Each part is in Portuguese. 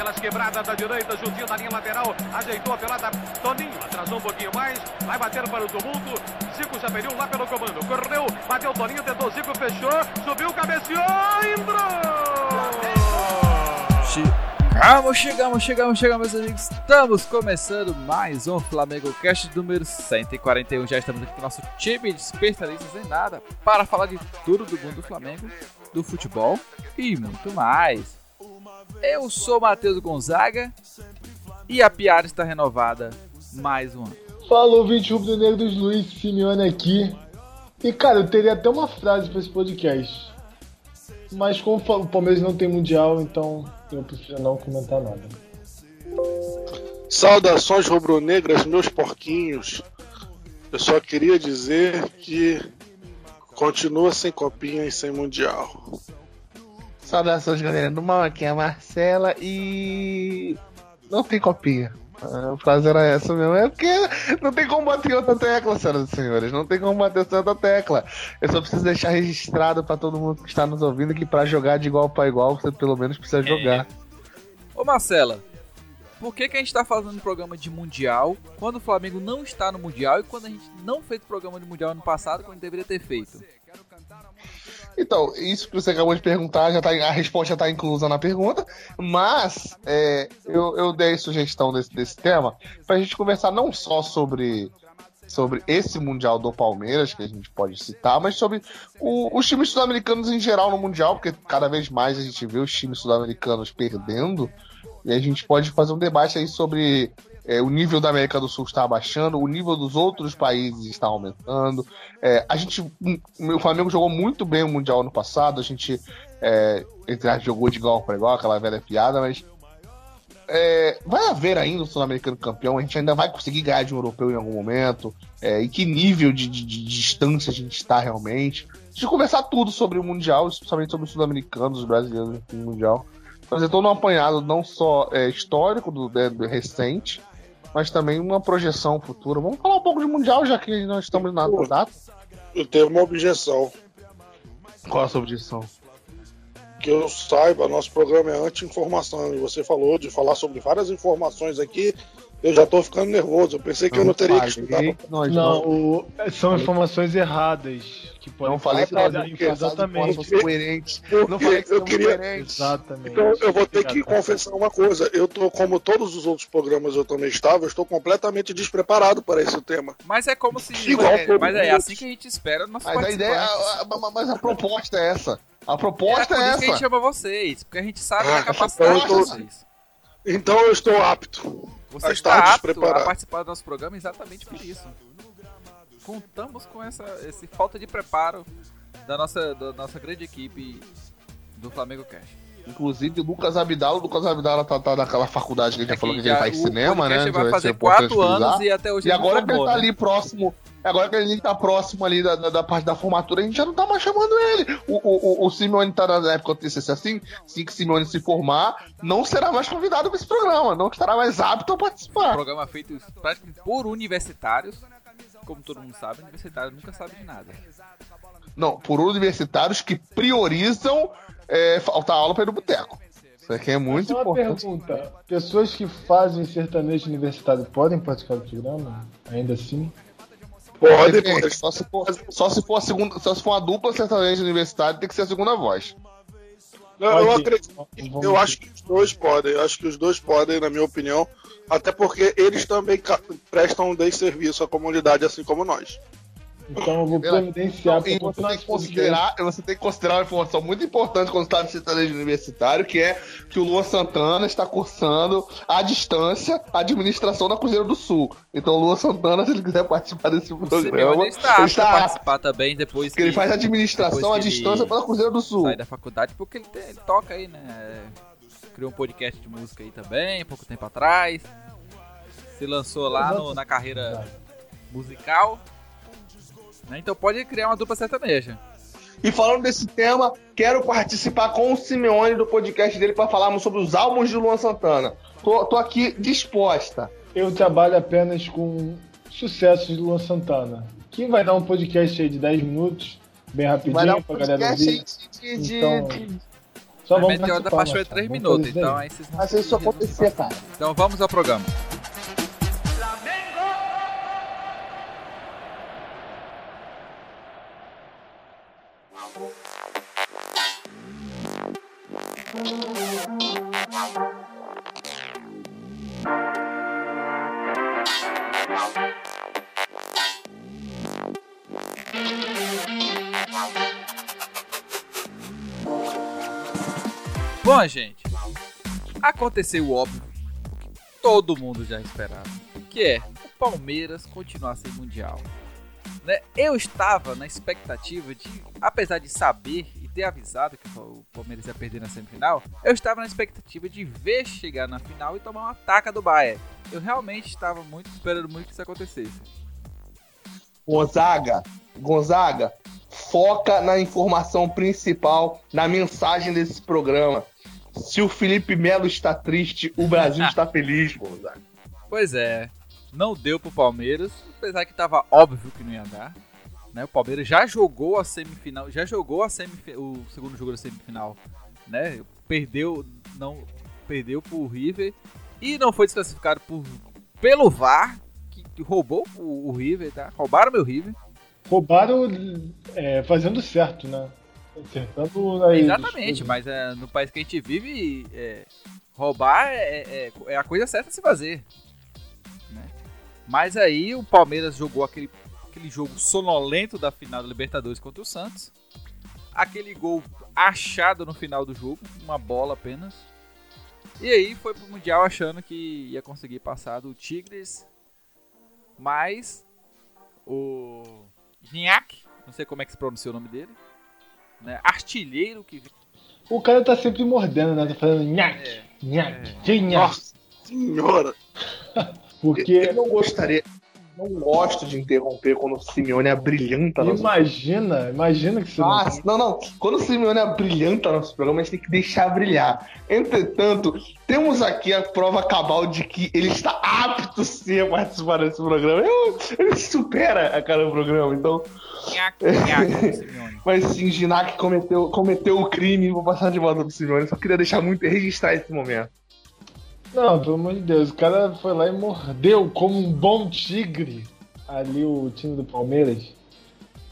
pelas quebradas da direita, juntinho da linha lateral, ajeitou a pelada, Toninho, atrasou um pouquinho mais, vai bater para o tumulto, Zico perdeu lá pelo comando, correu, bateu Toninho, tentou Zico, fechou, subiu, cabeceou, entrou! Chegamos, chegamos, chegamos, chegamos, meus amigos. Estamos começando mais um Flamengo Cast número 141. Já estamos aqui com o nosso time de especialistas em nada para falar de tudo do mundo do Flamengo, do futebol e muito mais. Eu sou Matheus Gonzaga e a piada está renovada mais um ano. Falou, 20 rubro negro dos Luiz Simeone aqui. E cara, eu teria até uma frase para esse podcast. Mas como o Palmeiras não tem mundial, então eu prefiro não comentar nada. Saudações rubro-negras, meus porquinhos. Eu só queria dizer que continua sem copinha e sem mundial. Saudações, galera do mal, aqui é a Marcela e. Não tem copinha. A frase era essa mesmo. É porque não tem como bater outra tecla, senhoras e senhores. Não tem como bater outra tecla. Eu só preciso deixar registrado para todo mundo que está nos ouvindo que para jogar de igual para igual, você pelo menos precisa jogar. Ô Marcela, por que, que a gente está fazendo um programa de Mundial quando o Flamengo não está no Mundial e quando a gente não fez programa de Mundial ano passado quando deveria ter feito? Então, isso que você acabou de perguntar, já tá, a resposta já está inclusa na pergunta, mas é, eu, eu dei sugestão desse, desse tema para a gente conversar não só sobre, sobre esse Mundial do Palmeiras, que a gente pode citar, mas sobre o, os times sul-americanos em geral no Mundial, porque cada vez mais a gente vê os times sul-americanos perdendo, e a gente pode fazer um debate aí sobre é, o nível da América do Sul está abaixando, o nível dos outros países está aumentando. É, a gente, o Flamengo jogou muito bem o Mundial ano passado, a gente é, jogou de igual para igual, aquela velha piada, mas é, vai haver ainda o Sul-Americano campeão, a gente ainda vai conseguir ganhar de um europeu em algum momento, é, e que nível de, de, de, distância a gente está realmente. Gente conversar tudo sobre o Mundial, especialmente sobre os sul-americanos, os brasileiros no Mundial. Fazer todo um apanhado não só é, histórico do, né, do recente, mas também uma projeção futura. Vamos falar um pouco de Mundial, já que nós estamos na data. Eu tenho uma objeção. Qual a sua objeção? Que eu saiba, nosso programa é anti-informação. E você falou de falar sobre várias informações aqui. Eu já tô ficando nervoso. Eu pensei que não, eu não teria que estudar. Não, não o, são informações erradas que podem não falei que nós exatamente coerentes. Não falei que eu queria. Coerentes. Exatamente. Então eu vou ter que confessar uma coisa. Eu tô como todos os outros programas eu também estava, eu estou completamente despreparado para esse tema. Mas é como se Igual é, mas é assim que a gente espera mas a ideia, a, a, mas a proposta é essa. A proposta é, é essa. que a gente chama vocês, porque a gente sabe ah, da capacidade então de vocês. Então eu estou apto. Você está apto a participar do nosso programa exatamente por isso contamos com essa esse falta de preparo da nossa, da nossa grande equipe do Flamengo Cash. Inclusive, o Lucas Abdala, o Lucas Abdala tá, tá naquela faculdade que a gente é falou que, ele faz cinema, né? vai fazer quatro anos e até hoje E agora que ele tá né? ali próximo, agora que ele tá próximo ali da, da, da, parte da formatura, a gente já não tá mais chamando ele. O, o, o, o Simeone tá na época do TCC assim, assim que Simeone se formar, não será mais convidado para esse programa, não estará mais apto a participar. Um programa feito praticamente por universitários, como todo mundo sabe, universitário nunca sabe de nada. Não, por universitários que priorizam é, faltar aula para ir no boteco. Isso aqui é muito uma importante. pergunta: pessoas que fazem sertanejo universitário podem participar do programa? Ainda assim? Pode, pode. Só se for, só se for, a segunda, só se for uma dupla sertaneja universitária, tem que ser a segunda voz. Não, eu acredito. Eu acho que os dois podem. Eu acho que os dois podem, na minha opinião. Até porque eles também prestam um serviço à comunidade, assim como nós. Então eu vou providenciar você tem, que considerar, você tem que considerar uma informação muito importante quando está no sertanejo universitário, que é que o Luan Santana está cursando à distância a administração da Cruzeiro do Sul. Então o Luan Santana, se ele quiser participar desse programa, ele está, ele está participar também depois que, ele faz administração à distância pela Cruzeiro do Sul. Sai da faculdade porque ele, tem, ele toca aí, né? Criou um podcast de música aí também, pouco tempo atrás. Se lançou lá no, na carreira musical. Né? Então pode criar uma dupla sertaneja. E falando desse tema, quero participar com o Simeone do podcast dele para falarmos sobre os álbuns de Luan Santana. Tô, tô aqui disposta. Eu trabalho apenas com sucessos de Luan Santana. Que vai dar um podcast aí de 10 minutos, bem rapidinho, vai dar um pra galera ouvir. De, de, então, Só A vamos meteora da paixão é Marcelo. 3 Vamos minutos, então aí vocês Mas isso acontecia, cara. Então vamos ao programa. Gente, aconteceu o óbvio que todo mundo já esperava, que é o Palmeiras continuar sem mundial. Né? Eu estava na expectativa de, apesar de saber e ter avisado que o Palmeiras ia perder na semifinal, eu estava na expectativa de ver chegar na final e tomar uma taca do Bayern. Eu realmente estava muito esperando muito que isso acontecesse. Gonzaga, Gonzaga, foca na informação principal, na mensagem desse programa. Se o Felipe Melo está triste, o Brasil está feliz, Gonzaga. Pois é, não deu pro Palmeiras, apesar que tava óbvio que não ia dar. Né? O Palmeiras já jogou a semifinal, já jogou a semifi- o segundo jogo da semifinal, né? Perdeu, não perdeu pro River e não foi desclassificado por, pelo VAR que roubou o, o River, tá? Roubaram meu River. Roubaram é, fazendo certo, né? Acertando aí. Exatamente, mas é, no país que a gente vive, é, roubar é, é- é a coisa certa a se fazer. né? Mas aí o Palmeiras jogou aquele, aquele jogo sonolento da final da Libertadores contra o Santos. Aquele gol achado no final do jogo, uma bola apenas. E aí foi pro Mundial achando que ia conseguir passar do Tigres. Mas o Gignac, não sei como é que se pronuncia o nome dele, né? Artilheiro que O cara tá sempre mordendo, né? Tá falando nhaque, É. nhaque, É. que nhaque. Nossa senhora. Porque Eu não gostaria, não gosto de interromper quando o Simeone é brilhanta nosso imagina, imagina que você não Ah, não, não. Quando o Simeone é brilhanta nosso programa, a gente tem que deixar brilhar. Entretanto, temos aqui a prova cabal de que ele está apto sim a participar desse programa. Eu- ele supera a cada programa, então. Mas sim, Ginac cometeu, cometeu o crime, vou passar de volta pro Simeone. Só queria deixar muito registrar esse momento. Não, pelo amor de Deus, o cara foi lá e mordeu como um bom tigre ali o time do Palmeiras.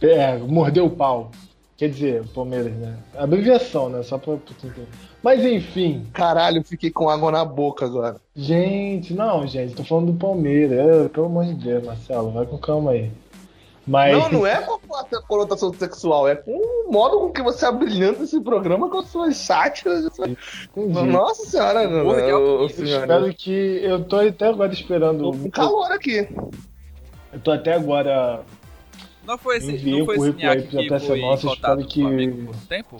É, mordeu o pau. Quer dizer, Palmeiras, né? Abreviação, né? Só pra. Mas enfim, Caralho, fiquei com água na boca agora. gente, não, gente, tô falando do Palmeiras. É, pelo amor de Deus, Marcelo, vai com calma aí. Mas. Não, não é com a conotação sexual, é com o modo com que você abrilhanta esse programa com as suas sátiras. Entendi. Nossa senhora, Porra, alto ô, nível. Simeone. Espero que. Eu tô até agora esperando. Tô com calor aqui. Eu tô até agora. Não foi esse, Enviei não foi esse currículo aí Nhaque pra que peça foi nossa, espero que- por um tempo?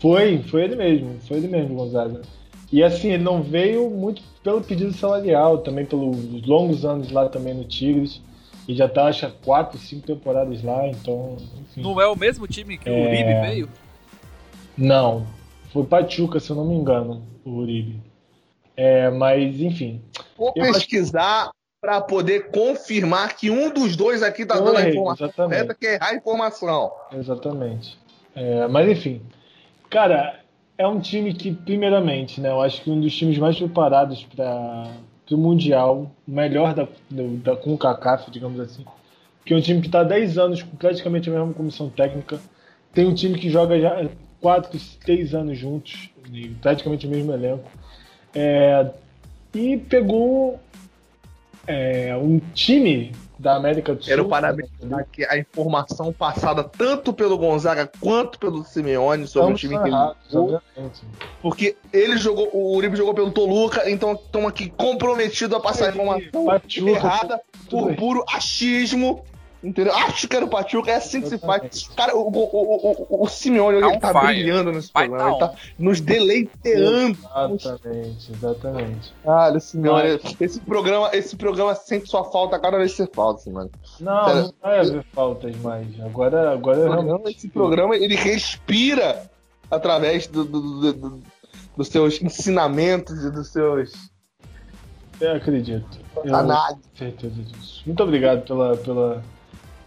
Foi, foi ele mesmo, foi ele mesmo, Gonzaga. E assim, ele não veio muito pelo pedido salarial, também pelos longos anos lá também no Tigres. E já tá, acho, 4, 5 temporadas lá, então. Enfim. Não é o mesmo time que o É. Uribe veio? Não, foi Pachuca, se eu não me engano, o Uribe. É, mas, enfim. Vou Eu acho- pesquisar pra poder confirmar que um dos dois aqui tá dando a informação exatamente. correta, que é errar a informação. Exatamente. É, mas enfim, cara, é um time que, primeiramente, né, eu acho que um dos times mais preparados para o Mundial, o melhor da, do- da CONCACAF, digamos assim, que é um time que está há 10 anos com praticamente a mesma comissão técnica, tem um time que joga já 4, 6 anos juntos, praticamente o mesmo elenco, É, e pegou é, um time da América do Sul. Quero parabenizar aqui a informação passada tanto pelo Gonzaga quanto pelo Simeone sobre o Estamos time que ele jogou, obviamente. porque ele jogou, o Uribe jogou pelo Toluca, então estamos aqui comprometidos a passar a informação Pachuca, errada por puro achismo. Entendeu? Acho que era o Pachuca, é assim que se faz. Cara, o, o, o, o, Simeone Tá ele tá fire. brilhando nesse Vai programa, ele tá tá nos deleiteando. Exatamente, exatamente. Cara, Simeone, esse programa, esse programa sente sua falta cada vez que você falta, Simeone. Não, não vai haver faltas mais. Agora, agora realmente. esse programa ele respira através do, do- do- do- dos seus ensinamentos e dos seus Eu acredito. Eu análises. tenho certeza disso. Muito obrigado pela, pela,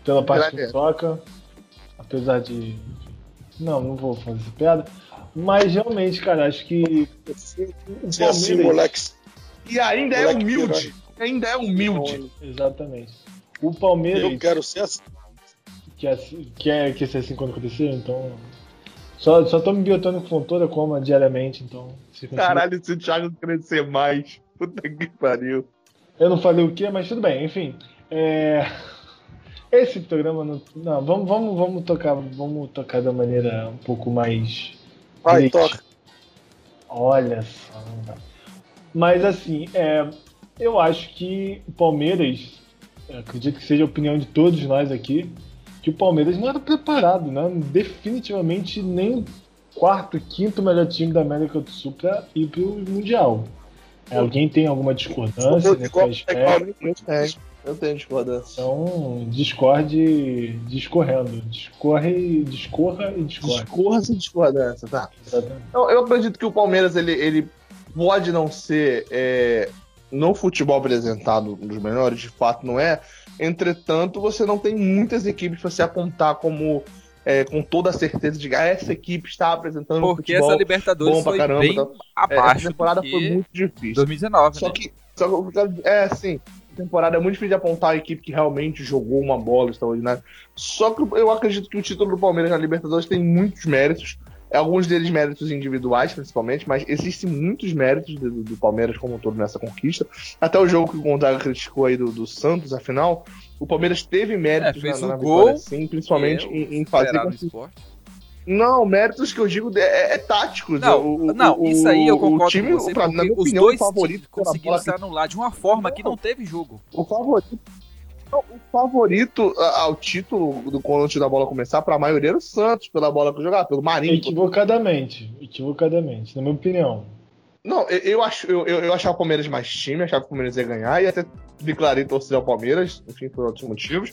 pela parte que toca. Apesar de. Não, não vou fazer essa piada. Mas realmente, cara, acho que. Se assim, moleque. E ainda é humilde. Ainda é humilde. Exatamente. O Palmeiras. Eu quero ser assim. Quer, quer, quer ser assim quando acontecer, então. Só, só tô me biotando com fontora como diariamente, então. Se Caralho, se o Thiago crescer mais. Puta que pariu. Eu não falei o quê, mas tudo bem, enfim. É... Esse programa não. Não, vamos, vamos, vamos tocar. Vamos tocar da maneira um pouco mais. Vai, toca. Olha só. Mas assim, é, eu acho que o Palmeiras, acredito que seja a opinião de todos nós aqui, que o Palmeiras não era preparado, né? Definitivamente nem quarto, quinto melhor time da América do Sul para ir para o Mundial. É, alguém tem alguma discordância nesse aspecto? Eu tenho discordância. Então, discorde discorrendo. Discorre, discorra e discorde. Discorra sem discordância, tá? Eu, eu, acredito que o Palmeiras ele, ele pode não ser é, no futebol apresentado dos melhores, de fato não é. Entretanto, você não tem muitas equipes para se apontar como é, com toda a certeza de que ah, essa equipe está apresentando Porque um futebol essa Libertadores bom pra caramba. Bem então, abaixo é, essa temporada foi muito difícil. 2019, só né? que, só que é assim, temporada é muito difícil de apontar a equipe que realmente jogou uma bola extraordinária. Só que eu acredito que o título do Palmeiras na Libertadores tem muitos méritos. Alguns deles méritos individuais, principalmente, mas existem muitos méritos do, do Palmeiras como um todo nessa conquista. Até o jogo que o Gonzaga criticou aí do, do Santos, afinal, o Palmeiras teve méritos é, fez na, na um vitória, sim, principalmente em, em fazer. Não, méritos que eu digo é, é táticos. Não, o, não o, isso aí eu concordo o time, com você, pra, na minha os opinião, dois o favorito conseguiram se anular de uma forma não, que não teve jogo. O favorito o favorito ao título do quando da bola começar, para a maioria era o Santos, pela bola que jogava, pelo Marinho. Equivocadamente, equivocadamente, na minha opinião. Não, eu, eu, acho, eu, eu achava o Palmeiras mais time, achava que o Palmeiras ia ganhar, e até declarei torcer ao Palmeiras, enfim, por outros motivos.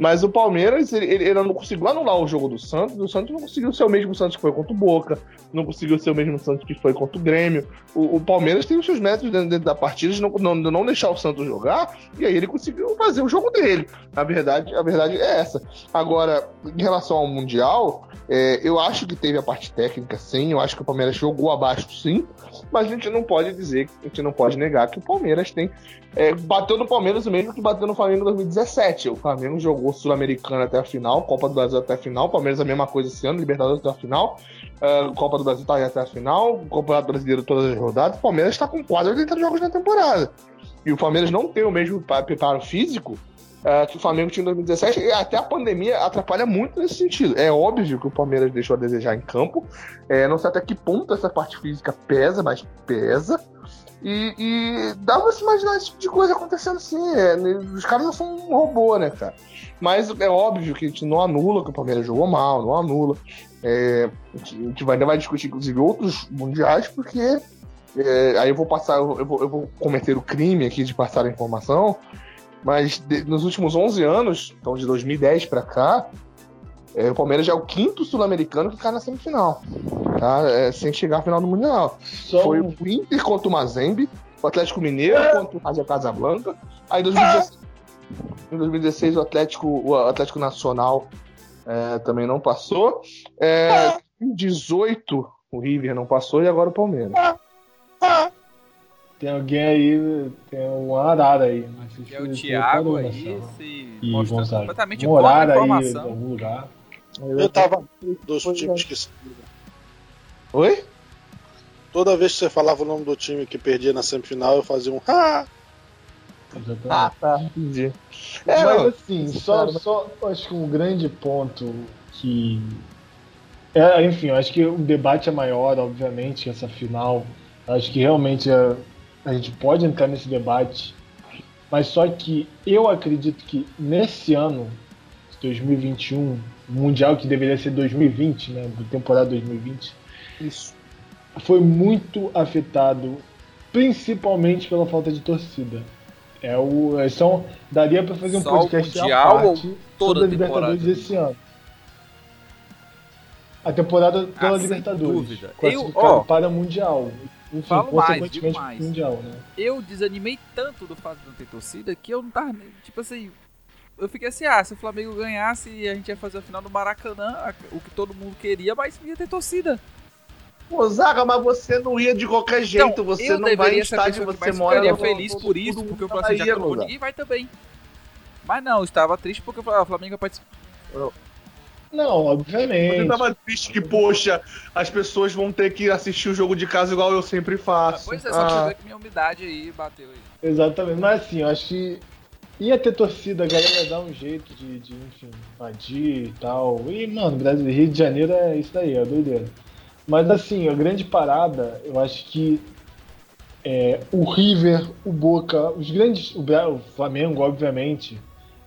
Mas o Palmeiras, ele, ele, não conseguiu anular o jogo do Santos, o Santos não conseguiu ser o mesmo Santos que foi contra o Boca, não conseguiu ser o mesmo Santos que foi contra o Grêmio. O, o Palmeiras tem os seus métodos dentro, dentro da partida de não, não, não, deixar o Santos jogar, e aí ele conseguiu fazer o jogo dele. A verdade, a verdade é essa. Agora, em relação ao Mundial, é, eu acho que teve a parte técnica, sim, eu acho que o Palmeiras jogou abaixo, sim, mas a gente não pode dizer, a gente não pode negar que o Palmeiras tem é, bateu no Palmeiras o mesmo que bateu no Flamengo em 2017. O Flamengo jogou Sul-Americana até a final, Copa do Brasil até a final, Palmeiras a mesma coisa esse ano, Libertadores até a final, uh, Copa do Brasil tá aí até a final, Campeonato Brasileiro todas as rodadas. O Palmeiras está com quase 80 jogos na temporada. E o Palmeiras não tem o mesmo preparo físico uh, que o Flamengo tinha em 2017, e até a pandemia atrapalha muito nesse sentido. É óbvio que o Palmeiras deixou a desejar em campo, é, não sei até que ponto essa parte física pesa, mas pesa. E, e dá pra se imaginar esse tipo de coisa acontecendo assim. É, né, os caras não são um robô, né, cara? Mas é óbvio que a gente não anula que o Palmeiras jogou mal, não anula. É, a gente vai, ainda vai discutir, inclusive, outros mundiais, porque é, aí eu vou passar, eu vou, eu vou cometer o crime aqui de passar a informação, mas de, nos últimos 11 anos, então de 2010 para cá, é, o Palmeiras já é o quinto sul-americano que cai na semifinal, tá? É, sem chegar à final do Mundial. Só Foi o Inter contra o Mazembe, o Atlético Mineiro contra o Raja Casablanca. Aí em 2016, em 2016 o Atlético, o Atlético Nacional é, também não passou. É, em 18 o River não passou e agora o Palmeiras. Tem alguém aí, tem um arara aí. Que é o Thiago aí, se mostra completamente horário aí, algum lugar. Eu tava dos times que Oi? Toda vez que você falava o nome do time que perdia na semifinal, eu fazia um ah! Ah, tá, entendi. É, Mas assim, só, só acho que um grande ponto que. É, enfim, eu acho que o debate é maior, obviamente, essa final. Acho que realmente a, a gente pode entrar nesse debate. Mas só que eu acredito que nesse ano, 2021, Mundial que deveria ser 2020, né? Temporada 2020. Isso. Foi muito afetado, principalmente pela falta de torcida. É o, é são, daria para fazer um Só podcast mundial à parte toda a Libertadores esse ano. A temporada toda ah, Libertadores. Eu, ó, para Mundial. Enfim, Falo mais, mais. Mundial, né? Eu desanimei tanto do fato de não ter torcida que eu não tava. Tipo assim, eu fiquei assim, ah, se o Flamengo ganhasse, a gente ia fazer a final no Maracanã, o que todo mundo queria, mas ia ter torcida. Ô, Zaga, mas você não ia de qualquer jeito, então, você não vai em estádio, você mora... Eu ficaria feliz por isso, porque eu falei assim, já que ninguém vai também. Mas não, eu estava triste porque o Flamengo participou. Não, obviamente. Eu tava triste que, poxa, as pessoas vão ter que assistir o jogo de casa igual eu sempre faço. Pois é, só ah. que minha umidade aí bateu aí. Exatamente, mas assim, eu acho que ia ter torcida, a galera ia dar um jeito de, de enfim, invadir e tal. E, mano, Brasil, Rio de Janeiro é isso daí, é doideira. Mas assim, a grande parada, eu acho que é, o River, o Boca, os grandes. O, o Flamengo, obviamente,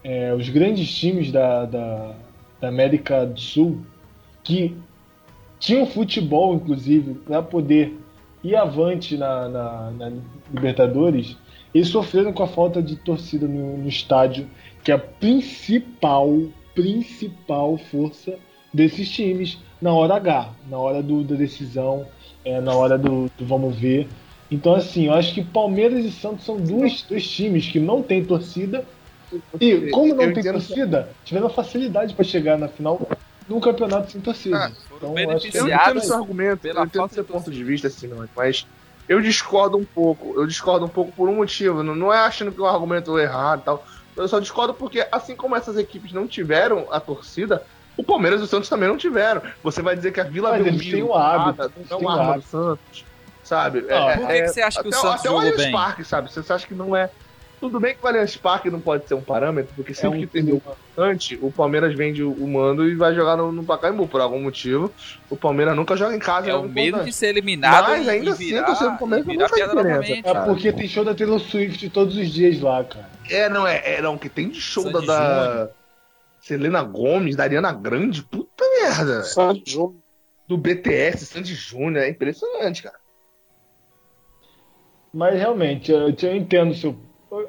é, os grandes times da, da da América do Sul que tinham futebol, inclusive, para poder ir avante na, na, na, Libertadores, eles sofreram com a falta de torcida no, no estádio, que é a principal, principal força desses times na hora H, na hora do, da decisão, é, na hora do, do, vamos ver. Então, assim, eu acho que Palmeiras e Santos são dois, dois times que não têm torcida e como não tem torcida, tiveram facilidade para chegar na final num campeonato sem torcida. Ah, então, eu entendo seu argumento, eu entendo seu ponto de vista, assim, não, mas eu discordo um pouco. Eu discordo um pouco por um motivo. Não, não é achando que é um argumento errado e tal. Eu só discordo porque, assim como essas equipes não tiveram a torcida, o Palmeiras e o Santos também não tiveram. Você vai dizer que a Vila Belmiro têm o hábito, não é uma do Santos, sabe? Ah, é, por que, é, que você acha que o Santos até jogou bem? Parque, sabe? Você acha que não é tudo bem que o Allianz Parque não pode ser um parâmetro, porque sempre é um que tem antes, o Palmeiras vende o mando e vai jogar no, no Pacaembu por algum motivo. O Palmeiras nunca joga em casa. É o medo de ser eliminado Mas ainda e assim, virar, assim, o Palmeiras não faz diferença. É porque tem show da Taylor Swift todos os dias lá, cara. É, não, é, é não, que tem de show da, da Selena Gomes, da Ariana Grande, puta merda. Sandy Júnior. Do BTS, Sandy Júnior, é impressionante, cara. Mas realmente, eu, eu entendo o seu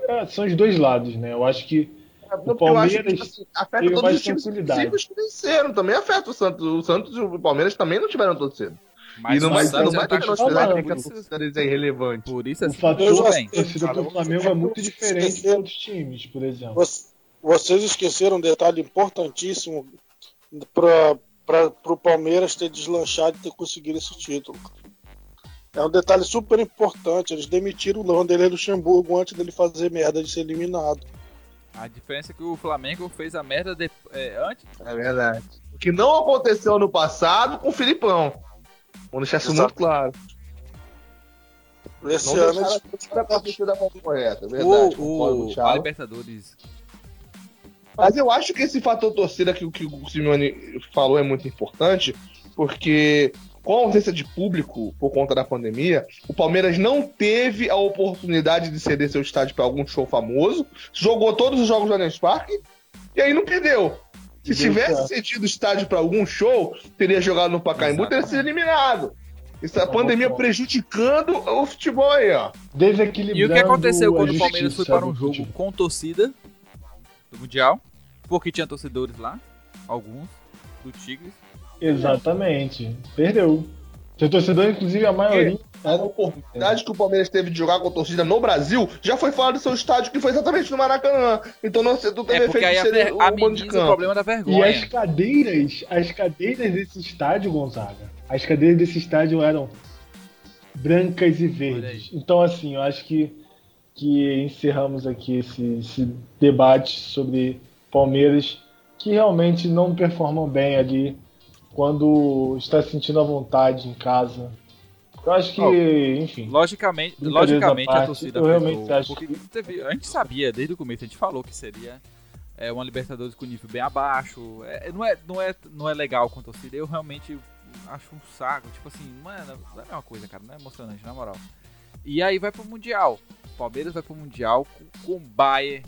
é, são os dois lados, né? Eu acho que é, o Palmeiras acho que, assim, afeta todos os times que venceram, também afeta o Santos. O Santos e o Palmeiras também não tiveram todo cedo. Mas e não vai, não vai ter torcida é irrelevante. Por isso, assim, o fator da torcida do Flamengo é muito diferente de outros times, por exemplo. Vocês esqueceram um detalhe importantíssimo para o Palmeiras ter deslanchado e ter conseguido esse título. É um detalhe super importante. Eles demitiram o Vanderlei Luxemburgo antes dele fazer merda de ser eliminado. A diferença é que o Flamengo fez a merda de, é, antes. É verdade. O que não aconteceu no passado com o Filipão. Vamos deixar isso Exato. muito claro. Esse não ano da forma correta, é verdade. O, o, a Libertadores. Mas eu acho que esse fator torcida que, que o Simeone falou é muito importante, porque com a ausência de público por conta da pandemia, o Palmeiras não teve a oportunidade de ceder seu estádio para algum show famoso, jogou todos os jogos do Allianz Parque e aí não perdeu. Se tivesse cedido estádio para algum show, teria jogado no Pacaembu, teria sido eliminado. Isso é a pandemia prejudicando o futebol aí, ó. Desequilibrando e o que aconteceu quando o Palmeiras foi para um jogo com torcida do Mundial? Porque tinha torcedores lá, alguns, do Tigres. Exatamente. Perdeu. Seu torcedor, inclusive, a maioria. A oportunidade que o Palmeiras teve de jogar com a torcida no Brasil já foi fora do seu estádio, que foi exatamente no Maracanã. Então não, tu teve é porque aí ser a, o, de campo. o problema da vergonha. E as cadeiras, as cadeiras desse estádio, Gonzaga, as cadeiras desse estádio eram brancas e verdes. Então, assim, eu acho que, que encerramos aqui esse, esse debate sobre Palmeiras que realmente não performam bem ali quando está sentindo a vontade em casa. Eu acho que, oh, enfim. Logicamente, logicamente parte, a torcida eu realmente acho que... teve, a gente sabia desde o começo, a gente falou que seria é, uma Libertadores com nível bem abaixo. É, não, é, não, é, não é legal com a torcida. Eu realmente acho um saco. Tipo assim, mano, não é a mesma coisa, cara. Não é emocionante, na moral. E aí vai pro Mundial. O Palmeiras vai pro Mundial com, o Bayern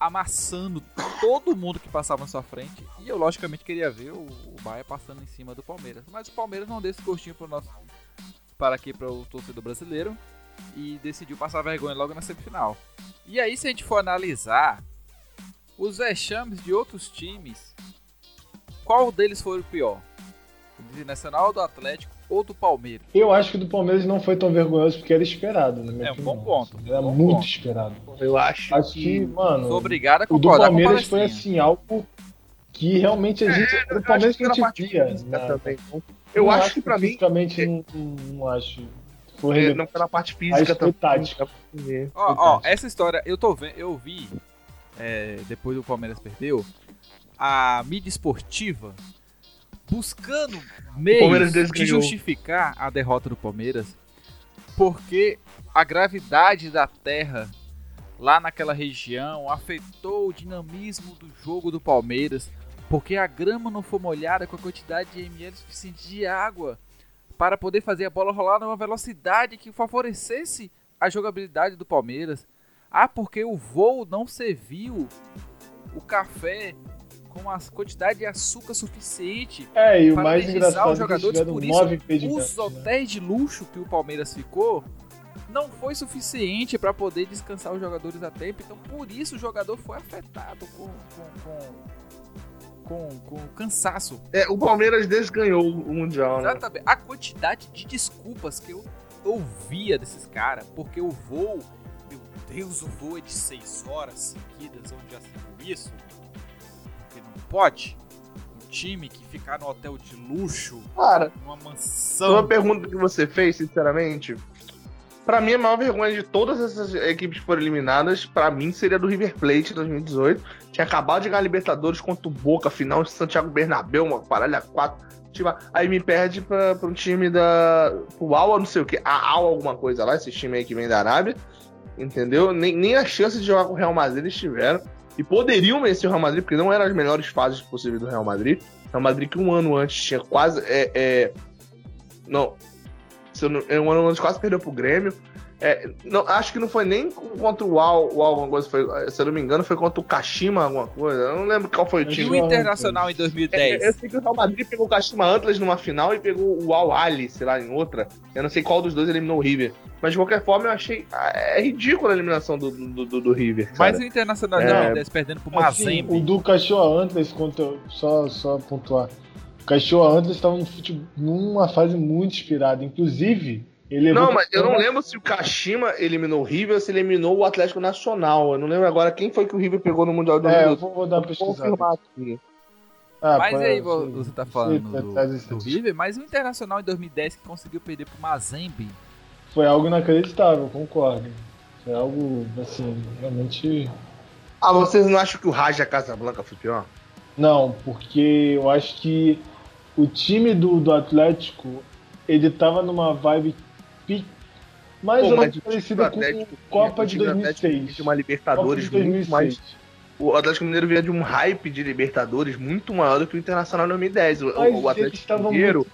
amassando todo mundo que passava na sua frente. E eu, logicamente, queria ver o, o Bahia passando em cima do Palmeiras. Mas o Palmeiras não deu esse gostinho pro nosso, para aqui para o torcedor brasileiro e decidiu passar vergonha logo na semifinal. E aí, se a gente for analisar os vexames de outros times, qual deles foi o pior? O Internacional do Atlético ou do Palmeiras? Eu acho que do Palmeiras não foi tão vergonhoso porque era esperado, né? É um bom ponto. Era bom muito ponto. esperado. Eu acho, acho que, que, mano, obrigado a o do Palmeiras foi assim, algo que realmente a gente. É, o Palmeiras que a gente parte via. física né? também. Eu Não acho que pra mim. Fisicamente, não, não, não acho. Foi é. Não pela parte física também. tático. Ó, ó, essa história, eu tô vendo, eu vi, é, depois do Palmeiras perdeu, a mídia esportiva buscando meios de justificar a derrota do Palmeiras, porque a gravidade da terra lá naquela região afetou o dinamismo do jogo do Palmeiras, porque a grama não foi molhada com a quantidade de ml suficiente de água para poder fazer a bola rolar numa velocidade que favorecesse a jogabilidade do Palmeiras. Ah, porque o voo não serviu o café com a quantidade de açúcar suficiente É, e o para mais engraçado os é jogadores. Por isso, os né? hotéis de luxo que o Palmeiras ficou não foi suficiente para poder descansar os jogadores a tempo. Então, por isso, o jogador foi afetado com, com, com, com, com cansaço. É, o Palmeiras desganhou o Mundial, né? Exatamente. A quantidade de desculpas que eu ouvia desses caras, porque o voo, meu Deus, o voo é de 6 horas seguidas, onde já se viu isso? Pode. Um time que ficar no hotel de luxo, Cara, numa uma mansão. pergunta que você fez, sinceramente. Pra mim, a maior vergonha de todas essas equipes que foram eliminadas, pra mim, seria do River Plate 2018. Tinha acabado de ganhar a Libertadores contra o Boca, final de Santiago Bernabéu, uma paralha a quatro. Tipo, aí me perde pra, pra um time da. pro Al, não sei o que, a Al alguma coisa lá, esse time aí que vem da Arábia. Entendeu? Nem, nem a chance de jogar com o Real Madrid eles tiveram. E poderiam vencer o Real Madrid, porque não eram as melhores fases possíveis do Real Madrid. Real Madrid que um ano antes tinha quase. É, é, não, é, um ano antes quase perdeu pro Grêmio. É, não, acho que não foi nem contra o Al, o Al alguma coisa, foi, se eu não me engano, foi contra o Kashima alguma coisa. Eu não lembro qual foi o E time. o Internacional em É, 2010? eu sei que o Real Madrid pegou o Kashima Antlers numa final e pegou o Al Ali, sei lá, em outra. Eu não sei qual dos dois eliminou o River. Mas de qualquer forma, eu achei. ah, É ridícula a eliminação do, do, do, do River. Cara. Mas o Internacional em É. 2010 perdendo pro Assim, Mazembe. o do Cachorro Antlers, contra, só, só pontuar. O Cachorro Antlers estava num numa fase muito inspirada. Inclusive, Não, mas eu não lembro se o Kashima eliminou o River ou se ele eliminou o Atlético Nacional. Eu não lembro agora quem foi que o River pegou no Mundial de É, eu 2012. vou, vou dar uma pesquisada. confirmar aqui. Ah, Mas põe- aí sim. você tá Sim, falando tá- do, do. River, mas o Internacional em 2010 que conseguiu perder pro Mazembe. Foi algo inacreditável, concordo. Foi algo, assim, realmente. Ah, vocês não acham que o Raja Casablanca foi pior? Não, porque eu acho que o time do, do Atlético, ele tava numa vibe mais Pô, ou mas menos o time do parecida com Atlético- Copa o de time do Atlético 2006. De uma Libertadores de muito mais 2006. O Atlético Mineiro vinha de um hype de Libertadores muito maior do que o Internacional em 2010. O, o Atlético Mineiro,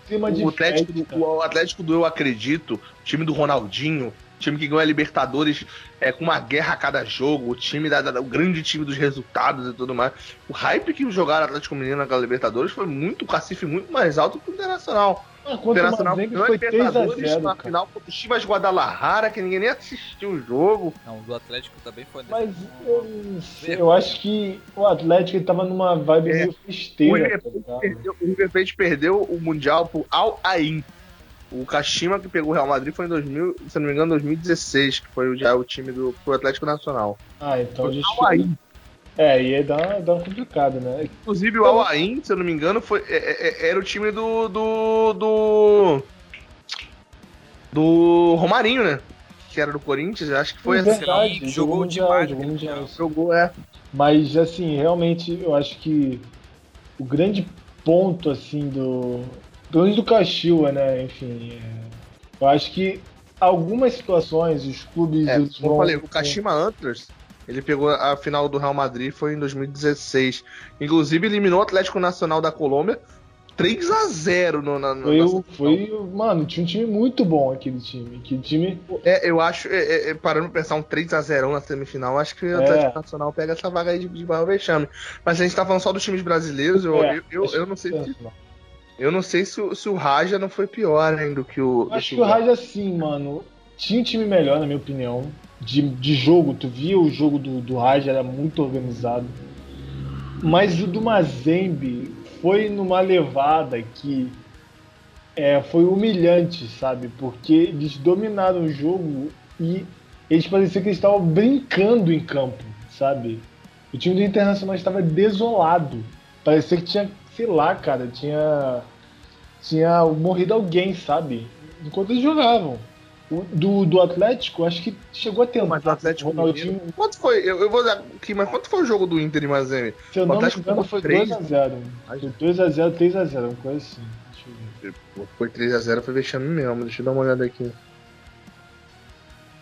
o Atlético, festa. o Atlético do Eu Acredito, time do Ronaldinho, time que ganhou a Libertadores é, com uma guerra a cada jogo, o time da, da- o grande time dos resultados e tudo mais. O hype que jogaram o Atlético Mineiro naquela Libertadores foi muito, o cacife muito mais alto que o Internacional. Ah, Internacional Mazembe ganhou foi 3 a Libertadores 0 na cara. final contra o Chivas Guadalajara, que ninguém nem assistiu o jogo. Não, o do Atlético também foi Mas nesse- eu, não sei, eu acho que o Atlético ele tava numa vibe É. meio festeira. Tá o River Plate perdeu o Mundial pro Al Ain. O Kashima que pegou o Real Madrid foi em 2000, se não me engano, 2016, que foi o- já o time do pro Atlético Nacional. Ah, então a gente. Al Ain. É, e aí dá, uma- dá uma complicada, né? Inclusive o Al Ain, se eu não me engano, foi, é- é- é- era o time do. do. do. do Romarinho, né? Que era do Corinthians, acho que foi assim. verdade, jogou jogou mundial, demais jogou mundial. Jogou, é. Mas assim, realmente eu acho que o grande ponto assim do. Pelo menos do Caxiua, né? Enfim. é, eu acho que algumas situações, os clubes. É, como eu vão- falei, o Kashima Antlers, ele pegou a final do Real Madrid, foi em 2016. Inclusive, eliminou o Atlético Nacional da Colômbia 3 a 0 no, na, Foi, foi, mano, tinha um time muito bom aquele time. Aquele time. É, eu acho, é, é, é, parando pra pensar um 3 a 0 na semifinal, acho que o É. Atlético Nacional pega essa vaga aí de, de maior vexame. Mas a gente tá falando só dos times brasileiros, eu, É, eu, eu, eu não sei que- se, eu não sei se, o- se o Raja não foi pior ainda do que o. Acho que que o Raja, sim, mano, tinha um time melhor, na minha opinião. De, de jogo, tu via o jogo do, do Raja, era muito organizado. Mas o do Mazembe foi numa levada que é, foi humilhante, sabe? Porque eles dominaram o jogo e eles pareciam que eles estavam brincando em campo, sabe? O time do Internacional estava desolado. Parecia que tinha, sei lá, cara, tinha. Tinha morrido alguém, sabe? Enquanto eles jogavam. O, do, do Atlético, acho que chegou a ter. Mas o Atlético Ronaldinho, Mineiro- Quanto foi? Eu, eu vou dar aqui, mas quanto foi o jogo do Inter e Mazembe? se eu o não me engano, foi três. 2x0. Foi 2x0, 3x0, uma coisa assim. Foi 3x0, foi vexame mesmo. Deixa eu dar uma olhada aqui.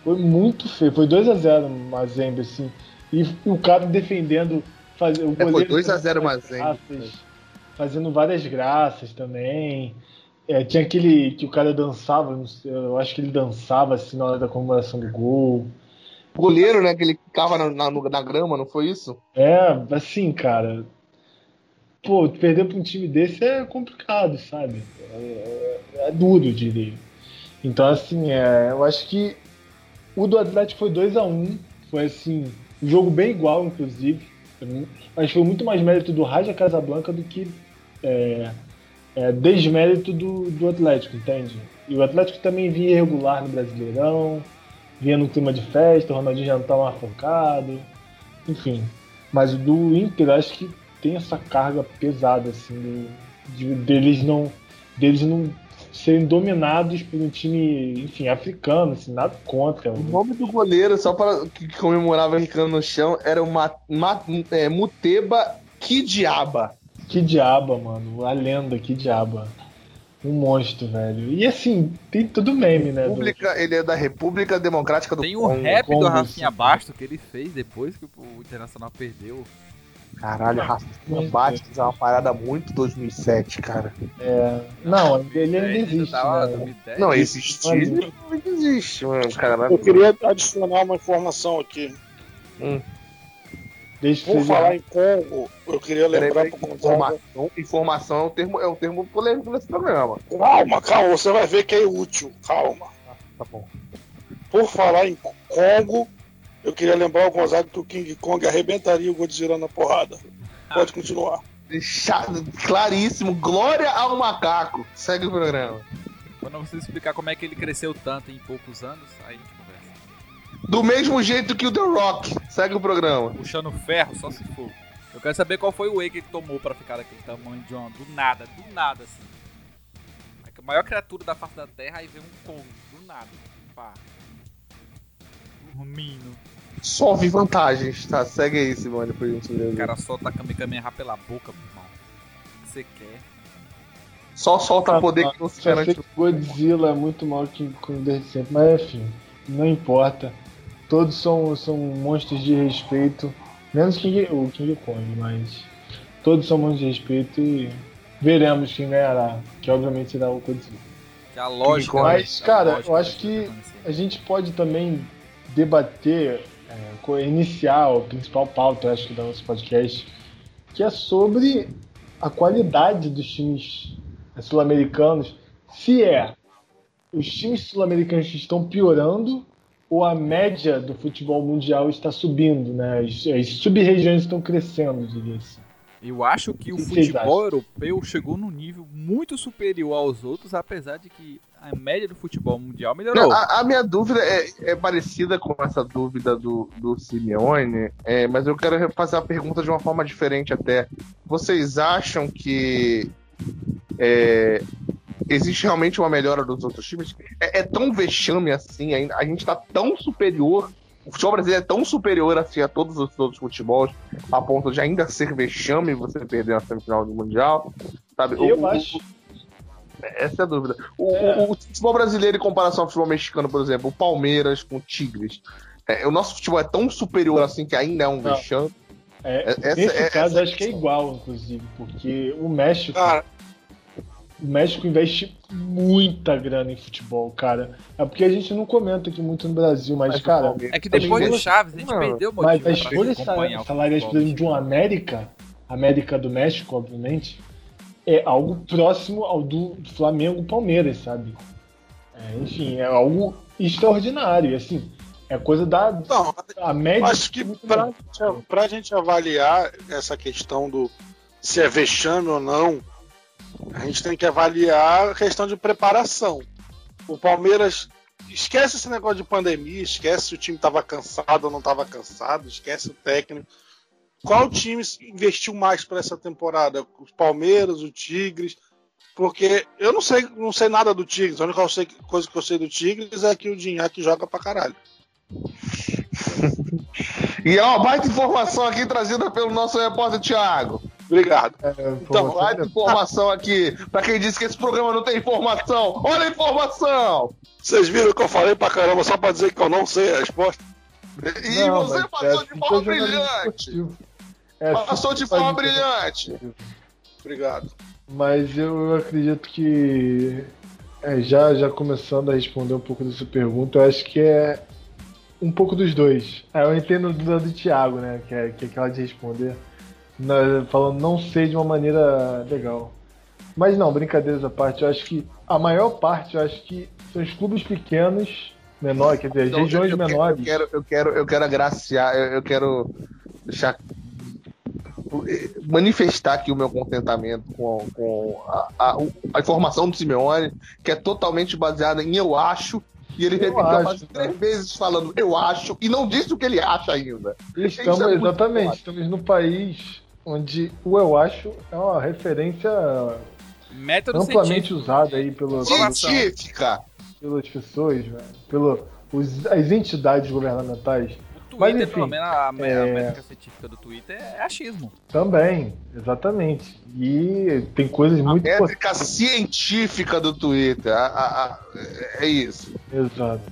Foi muito feio. Foi 2x0 Mazembe, assim. E, o cara defendendo. Faz, o É, foi goleiro 2 a 0 fazendo várias Mazembe. Fazendo várias graças também. É, tinha aquele que o cara dançava, eu acho que ele dançava assim na hora da comemoração do gol. Goleiro, né? Que ele ficava na, na, na grama, não foi isso? É, assim, cara. Pô, perder pra um time desse é complicado, sabe? É, é- é duro, eu diria. Então, assim, é, eu acho que o do Atlético foi 2 a 1 Foi, assim, um jogo bem igual, inclusive. Mas foi muito mais mérito do Raja Casablanca do que é, é, desmérito do, do Atlético, entende? E o Atlético também vinha irregular no Brasileirão, vinha no clima de festa, o Ronaldinho já não estava afocado, enfim. Mas o do Inter, acho que tem essa carga pesada, assim, do- de- deles não deles não serem dominados por um time, enfim, africano, assim, nada contra. O nome do goleiro, só para que comemorava ficando no chão, era o Ma, Ma- é, Muteba Kidiaba. Que diaba, mano. A lenda, que diaba. Um monstro, velho. E assim, tem tudo meme, né? do- República, ele é da República Democrática do Tem o Congo. rap do Congo, Rafinha sim. Basto que ele fez depois que o Internacional perdeu. Caralho, Rafinha Bastos é uma parada muito 2007, cara. É... Não, ele ainda existe, Tava né? 2010. Não, existir não existe, mano, caralho. Eu queria adicionar uma informação aqui. Desde Por falar em Congo, eu queria lembrar Gonzaga. informação, informação é um termo, é um termo polêmico nesse programa. Calma, calma, você vai ver que é útil. Calma. Tá bom. Por falar em Congo, eu queria lembrar o Gonzaga que o King Kong arrebentaria o Godzilla na porrada. Pode continuar. Deixado, claríssimo. Glória ao macaco. Segue o programa. Quando você explicar como é que ele cresceu tanto em poucos anos, aí a gente. Do mesmo jeito que o The Rock. Segue o programa. Puxando ferro, só se for. Eu quero saber qual foi o whey que ele tomou pra ficar daquele tamanho de uma. Do nada, do nada assim. A maior criatura da face da terra, aí vem um Kong, do nada. Pá. Dormindo. Só vi vantagens, tá? Segue aí, Simone, por isso. O cara solta a Kamehameha pela boca, meu irmão. O que você quer? Só solta poder que não se sei garante. Godzilla é muito maior que desde sempre, mas enfim, não importa. Todos são, são monstros de respeito, menos King, o King Kong, mas todos são monstros de respeito e veremos quem ganhará, que obviamente será o Godzilla. Que a lógica. Mas, a cara, lógica eu acho vai que permanecer. a gente pode também debater, é, iniciar a principal pauta, eu acho que, do nosso podcast, que é sobre a qualidade dos times é, sul-americanos, se é os times sul-americanos que estão piorando ou a média do futebol mundial está subindo, né? As, as sub-regiões estão crescendo, diria assim. Eu acho que o que futebol europeu chegou num nível muito superior aos outros, apesar de que a média do futebol mundial melhorou. Não, a, a minha dúvida é, é parecida com essa dúvida do, do Simeone, é, mas eu quero fazer a pergunta de uma forma diferente até. Vocês acham que é, existe realmente uma melhora dos outros times? É, é tão vexame assim, ainda- a gente está tão superior. O futebol brasileiro é tão superior assim a todos os outros futebols, a ponto de ainda ser vexame você perder na semifinal do Mundial. Sabe? Eu o- acho. essa é a dúvida. O, É. o- o futebol brasileiro em comparação ao futebol mexicano, por exemplo, o Palmeiras com o Tigres. é, o nosso futebol é tão superior assim que ainda é um Não. vexame. É, Essa- nesse essa- caso, essa acho que é igual, inclusive, porque o México. Cara, O México investe muita grana em futebol, cara. É porque a gente não comenta aqui muito no Brasil, mas, Mas cara, É que depois do folhas- Chaves a gente perdeu o mas as folhas salariais, por futebol exemplo, de um América, América do México, obviamente, é algo próximo ao do Flamengo e Palmeiras, sabe? É, enfim, é algo extraordinário. e, Assim, é coisa da não, a média. acho que pra, gente- pra gente avaliar essa questão do se é vexame ou não, a gente tem que avaliar a questão de preparação. O Palmeiras esquece esse negócio de pandemia, esquece se o time estava cansado ou não estava cansado, esquece o técnico. qual time investiu mais para essa temporada? Os Palmeiras, o Tigres? Porque eu não sei, não sei nada do Tigres. A única coisa que eu sei do Tigres é que o Dinhaque joga pra caralho. e é uma baita informação aqui trazida pelo nosso repórter Thiago. Obrigado. É, então, baita informação aqui. Pra quem disse que esse programa não tem informação, olha a informação! Vocês viram que eu falei pra caramba só pra dizer que eu não sei a resposta? E não, você passou é, de forma brilhante. É, passou de forma brilhante. Obrigado. Mas eu acredito que é, já, já começando a responder um pouco dessa pergunta, eu acho que é um pouco dos dois. É, eu entendo do, do Thiago, né? Que é, que é aquela de responder. Falando não sei de uma maneira legal. Mas não, brincadeiras à parte, eu acho que a maior parte, eu acho que são os clubes pequenos, menores, quer dizer, então, regiões eu menores. Eu quero, eu quero, eu quero agraciar, eu, eu quero deixar manifestar aqui o meu contentamento com, com a, a, a, informação do Simeone, que é totalmente baseada em eu acho, e ele repetiu mais três né? vezes falando eu acho, e não disse o que ele acha ainda. Estamos, é exatamente, estamos num país onde o eu acho é uma referência Método amplamente científico. usada aí pelo, científica pelas pessoas, pelo, os, as entidades governamentais. Twitter, Mas, enfim, pelo menos a, é... a métrica científica do Twitter é achismo. Também, exatamente. E tem coisas a muito. A métrica científica do Twitter, a, a, é isso. Exato.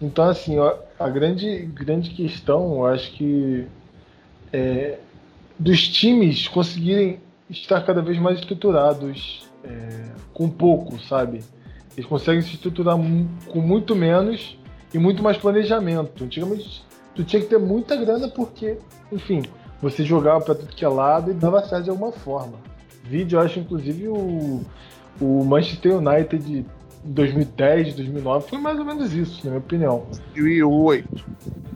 Então, assim, a grande, grande questão, eu acho que é, dos times conseguirem estar cada vez mais estruturados é, com pouco, sabe? Eles conseguem se estruturar com muito menos e muito mais planejamento. Antigamente tu tinha que ter muita grana porque, enfim, você jogava pra tudo que é lado e dava certo de alguma forma. Vídeo, eu acho, inclusive, o, o Manchester United 2010, 2009 foi mais ou menos isso, na minha opinião. 2008.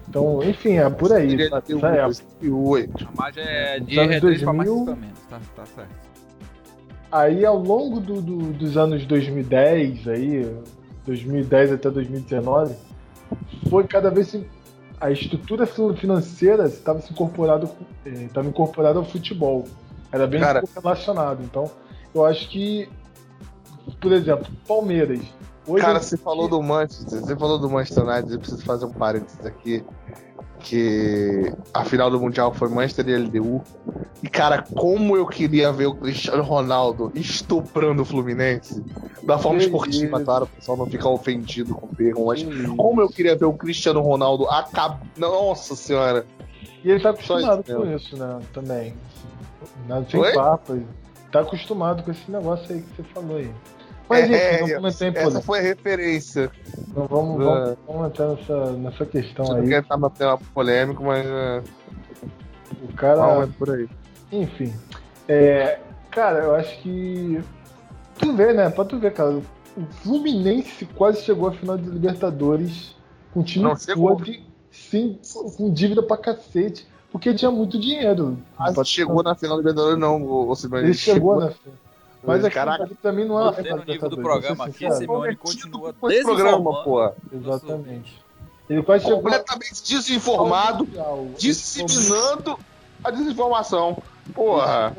Então, enfim, é por aí. Essa época. 2008. A margem é de R$ 2000... tá, tá certo. Aí, ao longo do, do, dos anos 2010, aí, 2010 até 2019, foi cada vez a estrutura financeira estava se incorporado estava incorporada ao futebol. Era bem Cara, relacionado. Então, eu acho que, por exemplo, Palmeiras. Cara, você falou do Manchester, você falou do Manchester United, eu preciso fazer um parênteses aqui que a final do Mundial foi Manchester e LDU. E, cara, como eu queria ver o Cristiano Ronaldo estuprando o Fluminense. Da forma esportiva, claro, o pessoal não ficar ofendido com o termo, mas como eu queria ver o Cristiano Ronaldo acabar. Nossa senhora! E ele tá acostumado isso com isso, né? Também. Nada sem papo. Tá acostumado com esse negócio aí que você falou aí. Mas é, vamos entrar em Essa foi a referência. Então vamos, vamos, vamos entrar nessa, nessa questão aí. Não quer estar batendo polêmico, mas. Uh... O cara. é por aí. Enfim. É, cara, eu acho que. Tu vê, né? Pra tu ver, cara. O Fluminense quase chegou à final de Libertadores com time podre, sim, com dívida pra cacete, porque tinha muito dinheiro. Mas chegou na final da Libertadores, não, o, o Ele chegou, chegou na final. Mas aqui, Caraca, pra mim não é Você no nível do programa aqui, Simeone continua programa, pô. Exatamente. Ele quase chegou completamente desinformado, disseminando a desinformação. Porra.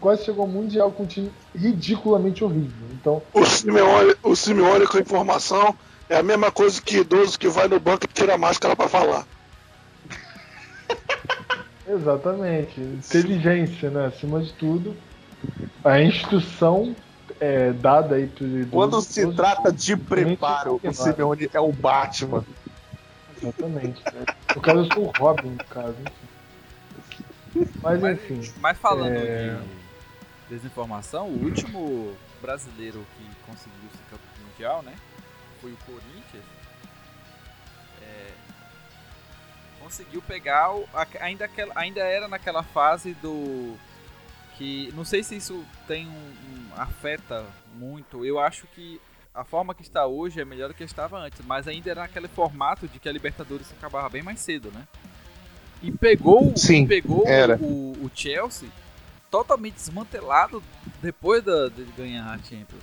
Quase chegou ao Mundial com um time ridiculamente horrível. Então... O Simeone, o Simeone com informação é a mesma coisa que idoso que vai no banco e tira a máscara para falar. Exatamente. Inteligência, né? Acima de tudo a instrução é, dada aí pro Quando se trata de preparo, o Simeone é o Batman. Exatamente. No caso, eu sou o Robin, no caso. Mas, mas enfim. Mas falando é... de desinformação, o último brasileiro que conseguiu ser campeão mundial, né? Foi o Corinthians. É, conseguiu pegar o, ainda, aquela, ainda era naquela fase do que não sei se isso tem um, um, afeta muito. Eu acho que a forma que está hoje é melhor do que estava antes, mas ainda era aquele formato de que a Libertadores acabava bem mais cedo, né? E pegou, Sim, pegou o, o, Chelsea totalmente desmantelado depois da, de ganhar a Champions.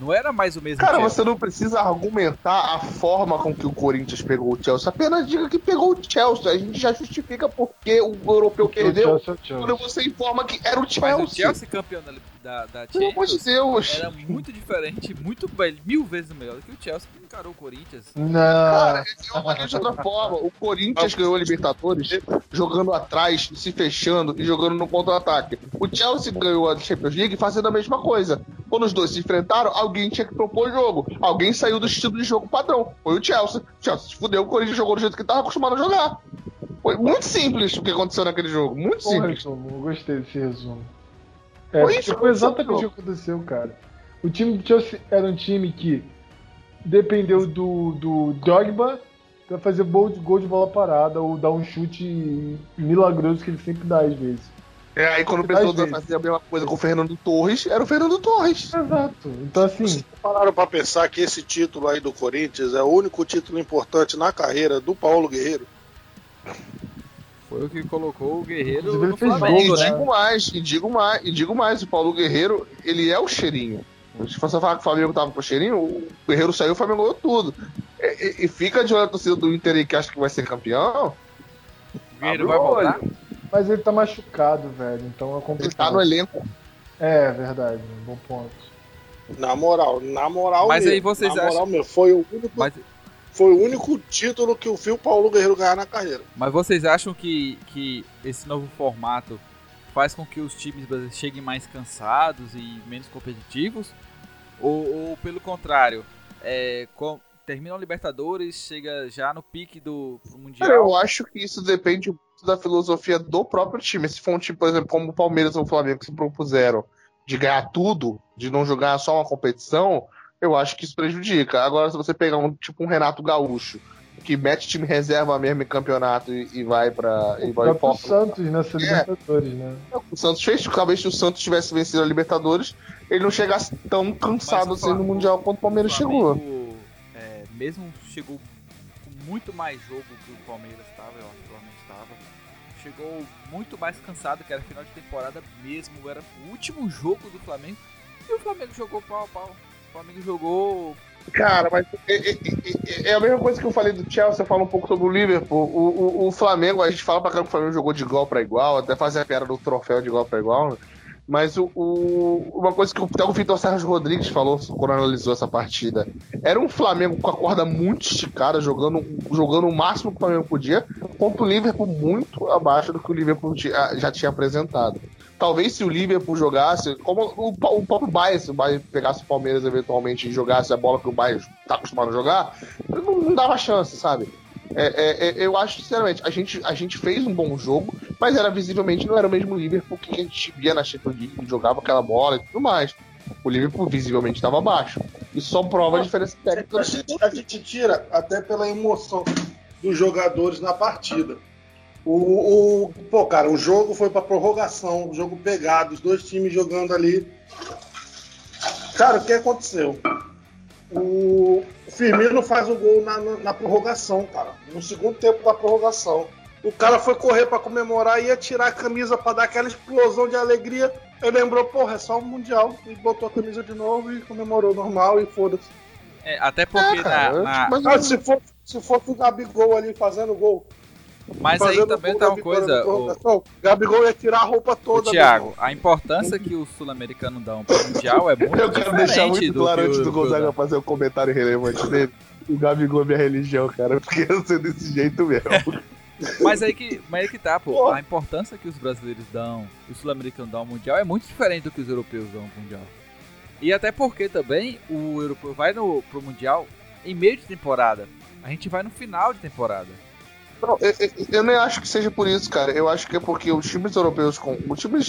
Não era mais o mesmo Cara, Chelsea. você não precisa argumentar a forma com que o Corinthians pegou o Chelsea. Apenas diga que pegou o Chelsea. A gente já justifica porque o europeu perdeu. O Chelsea é o Chelsea. Quando você informa que era o Mas Chelsea. o Chelsea campeão da, da, da Pelo amor de Champions Deus. era muito diferente, muito mil vezes melhor do que o Chelsea encarou o Corinthians. Não. Cara, é uma de outra forma. O Corinthians ganhou a Libertadores jogando atrás, se fechando e jogando no contra-ataque. O Chelsea ganhou a Champions League fazendo a mesma coisa. Quando os dois se enfrentaram, alguém tinha que propor o jogo. Alguém saiu do estilo de jogo padrão. Foi o Chelsea. O Chelsea se fudeu, o Corinthians jogou do jeito que estava acostumado a jogar. Foi muito simples o que aconteceu naquele jogo. Muito Bom simples. resumo, eu gostei desse resumo. É, Foi isso, foi exatamente o que aconteceu, cara. O time do Chelsea era um time que dependeu do, do Dogba pra fazer gol de, gol de bola parada ou dar um chute milagroso que ele sempre dá às vezes. É, aí quando o pessoal vezes. fazia a mesma coisa com o Fernando Torres, era o Fernando Torres. Exato. Então assim, Vocês pararam pra pensar que esse título aí do Corinthians é o único título importante na carreira do Paulo Guerreiro? Foi o que colocou o Guerreiro no Flamengo, gol, e né? digo mais, e digo mais, e digo mais, o Paulo Guerreiro, ele é o cheirinho. Se você falar que o Flamengo tava com o cheirinho, o Guerreiro saiu, o Flamengo ganhou tudo. E, e- e fica de olho a torcida do Inter aí que acha que vai ser campeão. O Guerreiro vai voltar. mas ele tá machucado, velho. Então é Ele complicado. tá no elenco. É, verdade. Bom ponto. Na moral, na moral Mas mesmo. aí vocês na moral acham- mesmo, foi o único, Mas, foi o único título que o Fio Paulo Guerreiro ganhar na carreira. mas vocês acham que, que esse novo formato faz com que os times cheguem mais cansados e menos competitivos? Ou, ou pelo contrário, é, com- termina o Libertadores, chega já no pique do Mundial? Eu acho que isso depende muito da filosofia do próprio time. Se for um time, por exemplo, como o Palmeiras ou o Flamengo que se propuseram de ganhar tudo, de não jogar só uma competição, eu acho que isso prejudica. Agora, se você pegar um tipo um Renato Gaúcho, que mete time reserva mesmo em campeonato e, e vai para e O vai próprio foca- Santos nessa É. Libertadores, né? O Santos fez, talvez se o Santos tivesse vencido a Libertadores, ele não chegasse tão cansado o assim no Mundial quanto o Palmeiras O chegou. É, mesmo chegou com muito mais jogo que o Palmeiras estava, eu acho que o Flamengo estava. Chegou muito mais cansado, que era final de temporada mesmo, era o último jogo do Flamengo. E o Flamengo jogou pau a pau. O Flamengo jogou. Cara, mas é, é- é- é a mesma coisa que eu falei do Chelsea, eu falo um pouco sobre o Liverpool. O, o, o Flamengo, a gente fala pra caramba que o Flamengo jogou de igual pra igual, até fazer a piada do troféu de igual pra igual, né? Mas o, o- uma coisa que o- até o Vitor Sérgio Rodrigues falou quando analisou essa partida, era um Flamengo com a corda muito esticada, jogando, jogando o máximo que o Flamengo podia, contra o Liverpool muito abaixo do que o Liverpool já tinha apresentado. Talvez se o Liverpool jogasse, como o, o próprio Bayern, se o Bayern pegasse o Palmeiras eventualmente e jogasse a bola que o Bayern tá acostumado a jogar, não, não dava chance, sabe? É, é, é, eu acho, sinceramente, a gente, a gente fez um bom jogo, mas era visivelmente não era o mesmo Liverpool que a gente via na Champions League, jogava aquela bola e tudo mais. O Liverpool visivelmente estava abaixo. Isso só prova a diferença técnica. A gente, a gente tira até pela emoção dos jogadores na partida. O, o- pô, cara, o jogo foi pra prorrogação, o jogo pegado, os dois times jogando ali. Cara, o que aconteceu? O Firmino faz o gol na, na, na prorrogação, cara. No segundo tempo da prorrogação. O cara foi correr pra comemorar, ia tirar a camisa pra dar aquela explosão de alegria. Ele lembrou, porra, é só o Mundial. E botou a camisa de novo e comemorou normal e foda-se. É, até porque É, cara, na, na- mas- Ah, se for, se for o Gabigol ali fazendo gol. Mas aí também tá uma coisa, o, prorrogação, Gabigol ia tirar a roupa o toda. Thiago, a importância que o sul-americano dão pro Mundial é muito Eu quero deixar diferente muito do claro antes o- do que o- Gonzaga fazer o comentário relevante dele. O Gabigol é minha religião, cara. Porque eu sou desse jeito mesmo. Mas aí que, mas aí que tá, pô. Pô. A importância que os brasileiros dão, os sul-americanos dão ao Mundial é muito diferente do que os europeus dão ao Mundial. E até porque também o europeu vai no, pro Mundial em meio de temporada. A gente vai no final de temporada. Não, eu, eu- nem acho que seja por isso, cara. Eu acho que é porque os times europeus com. O time,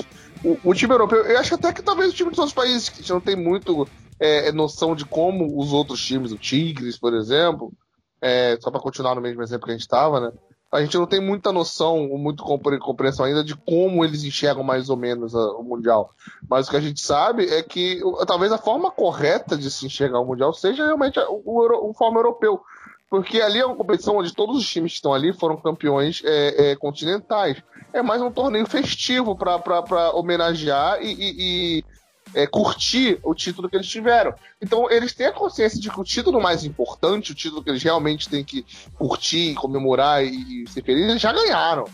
o, o time europeu. Eu acho até que talvez o time dos outros países que não tem muito é, noção de como os outros times, o Tigres, por exemplo, é, só pra continuar no mesmo exemplo que a gente tava, né? A gente não tem muita noção, ou muito compre- compreensão ainda de como eles enxergam mais ou menos a- o Mundial. Mas o que a gente sabe é que o- talvez a forma correta de se enxergar o Mundial seja realmente a- o, euro- o forma europeu. Porque ali é uma competição onde todos os times que estão ali foram campeões é, é, continentais. É mais um torneio festivo para homenagear e, e- e é, curtir o título que eles tiveram. Então, eles têm a consciência de que o título mais importante, o título que eles realmente têm que curtir, comemorar e, e ser felizes, eles já ganharam.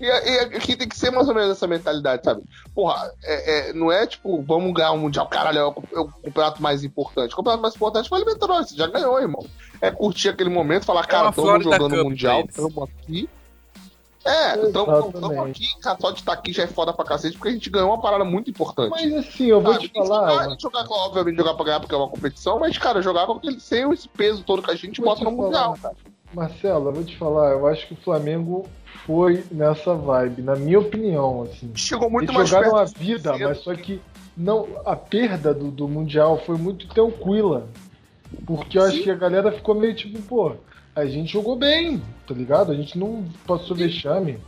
E, e aqui tem que ser mais ou menos essa mentalidade, sabe? Porra, é, é, não é tipo, vamos ganhar um Mundial, caralho, é o, é o campeonato mais importante. O campeonato mais importante foi o Libertadores, você já ganhou, irmão. É curtir aquele momento, falar, cara, estamos jogando o Mundial, estamos aqui. É, estamos aqui, cara, só de estar aqui já é foda pra cacete, porque a gente ganhou uma parada muito importante. Mas assim, eu vou te falar. Jogar, jogar, obviamente, jogar pra ganhar porque é uma competição, mas, cara, jogar com aquele, sem esse peso todo que a gente bota no falar, Mundial, cara. Marcelo, eu vou te falar, eu acho que o Flamengo foi nessa vibe, na minha opinião, assim. Chegou muito Eles mais jogaram a vida, mas só que não, a perda do, do Mundial foi muito tranquila. Porque eu Sim. acho que a galera ficou meio tipo, pô, a gente jogou bem, tá ligado? A gente não passou vexame.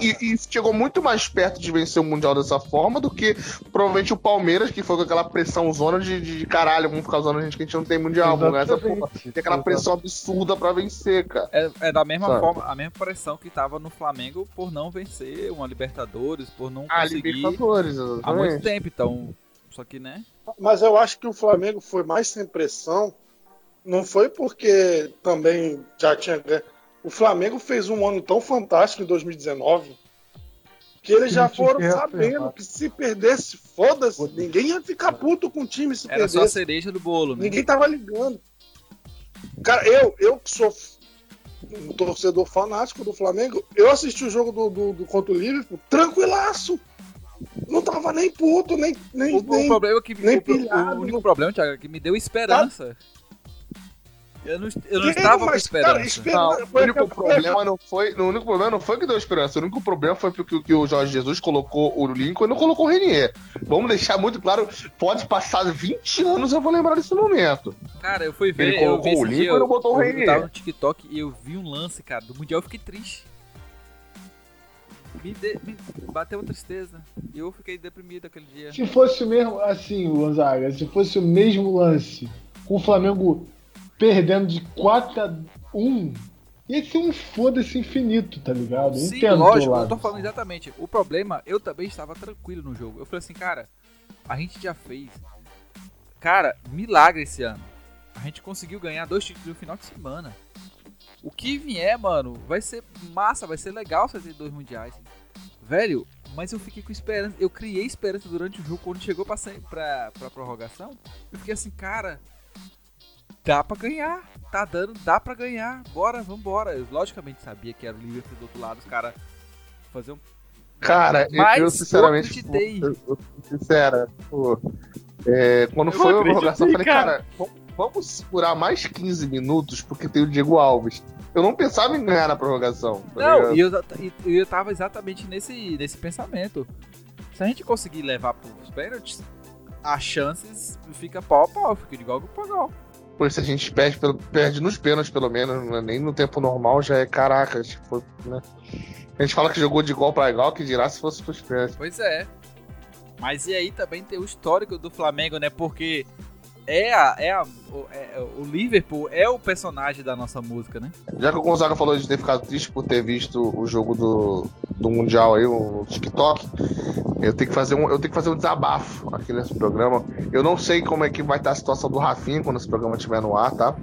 E, e, chegou muito mais perto de vencer o Mundial dessa forma do que provavelmente o Palmeiras, que foi com aquela pressão zona de, de, de caralho, vamos ficar usando a gente que a gente não tem Mundial, vamos essa porra. Tem aquela pressão absurda pra vencer, cara. É, é da mesma Sabe? forma, a mesma pressão que tava no Flamengo por não vencer uma Libertadores, por não ah, conseguir Libertadores, há muito tempo, então. Só que, né? Mas eu acho que o Flamengo foi mais sem pressão. Não foi porque também já tinha ganho o Flamengo fez um ano tão fantástico em 2019 que eles já foram sabendo que se perdesse, foda-se, ninguém ia ficar puto com o time se Era perdesse. Era só a cereja do bolo, né? Ninguém tava ligando. Cara, eu, eu que sou um torcedor fanático do Flamengo, eu assisti o jogo do, do, do contra o Liverpool tranquilaço. Não tava nem puto, nem. nem o, nem, o problema é que nem o, pilhado, o único problema, Thiago, é que me deu esperança. Tá? Eu não, eu não estava com esperança. Cara, não, o único problema não foi. O único problema não foi que deu esperança. O único problema foi porque que o Jorge Jesus colocou o Lincoln e não colocou o Renier. Vamos deixar muito claro, pode passar 20 anos, eu vou lembrar desse momento. Cara, eu fui ver. Ele colocou o Lincoln e não botou o Renier. Eu tava no TikTok e eu vi um lance, cara, do Mundial eu fiquei triste. Me, de, me bateu uma tristeza. E eu fiquei deprimido aquele dia. Se fosse o mesmo, assim, Gonzaga, se fosse o mesmo lance, com o Flamengo perdendo de 4 a 1, ia ser um foda-se infinito, tá ligado? Sim, Entendo lógico, eu tô falando exatamente. O problema, eu também estava tranquilo no jogo. Eu falei assim, cara, a gente já fez. Cara, milagre esse ano. A gente conseguiu ganhar dois títulos no final de semana. O que vier, mano, vai ser massa, vai ser legal fazer dois mundiais. Velho, mas eu fiquei com esperança. Eu criei esperança durante o jogo. Quando chegou pra, pra, pra prorrogação, eu fiquei assim, cara, dá pra ganhar. Tá dando, dá pra ganhar. Bora, vambora. Eu logicamente sabia que era o Liverpool do outro lado, os caras fazer um. Cara, Mas eu, sinceramente. Eu, eu, sincera, pô, é, quando eu foi a prorrogação, eu falei, cara, vamos segurar mais 15 minutos porque tem o Diego Alves. Eu não pensava em ganhar na prorrogação. Tá não, e eu, eu tava exatamente nesse, nesse pensamento. Se a gente conseguir levar pros pênaltis, as chances fica pau a pau, fica de igual pro igual. Pois se a gente perde, pelo, perde nos pênaltis, pelo menos, né? nem no tempo normal já é caraca. Tipo, né? A gente fala que jogou de igual para igual, que dirá se fosse pros pênaltis. Pois é. Mas e aí também tem o histórico do Flamengo, né? Porque é, a, é, a, o, é o Liverpool é o personagem da nossa música, né? Já que o Gonzaga falou de ter ficado triste por ter visto o jogo do, do Mundial aí, o TikTok, eu tenho que fazer um, eu tenho que fazer um desabafo aqui nesse programa. Eu não sei como é que vai estar a situação do Rafinha quando esse programa estiver no ar, tá?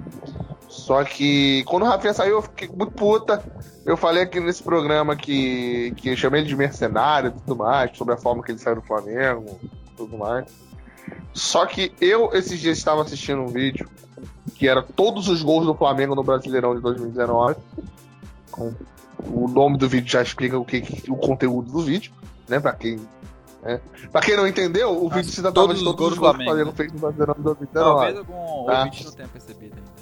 Só que quando o Rafinha saiu, eu fiquei muito puta. Eu falei aqui nesse programa que, que eu chamei ele de mercenário e tudo mais, sobre a forma que ele saiu do Flamengo tudo mais. Só que eu, esses dias, estava assistindo um vídeo que era todos os gols do Flamengo no Brasileirão de 2019. O nome do vídeo já explica o que, o conteúdo do vídeo, né? Pra quem. Né? Pra quem não entendeu, o vídeo se tratava de todos os gols que o Flamengo fez no Brasileirão de 2019. Talvez algum tá? ouvinte não tenha percebido ainda.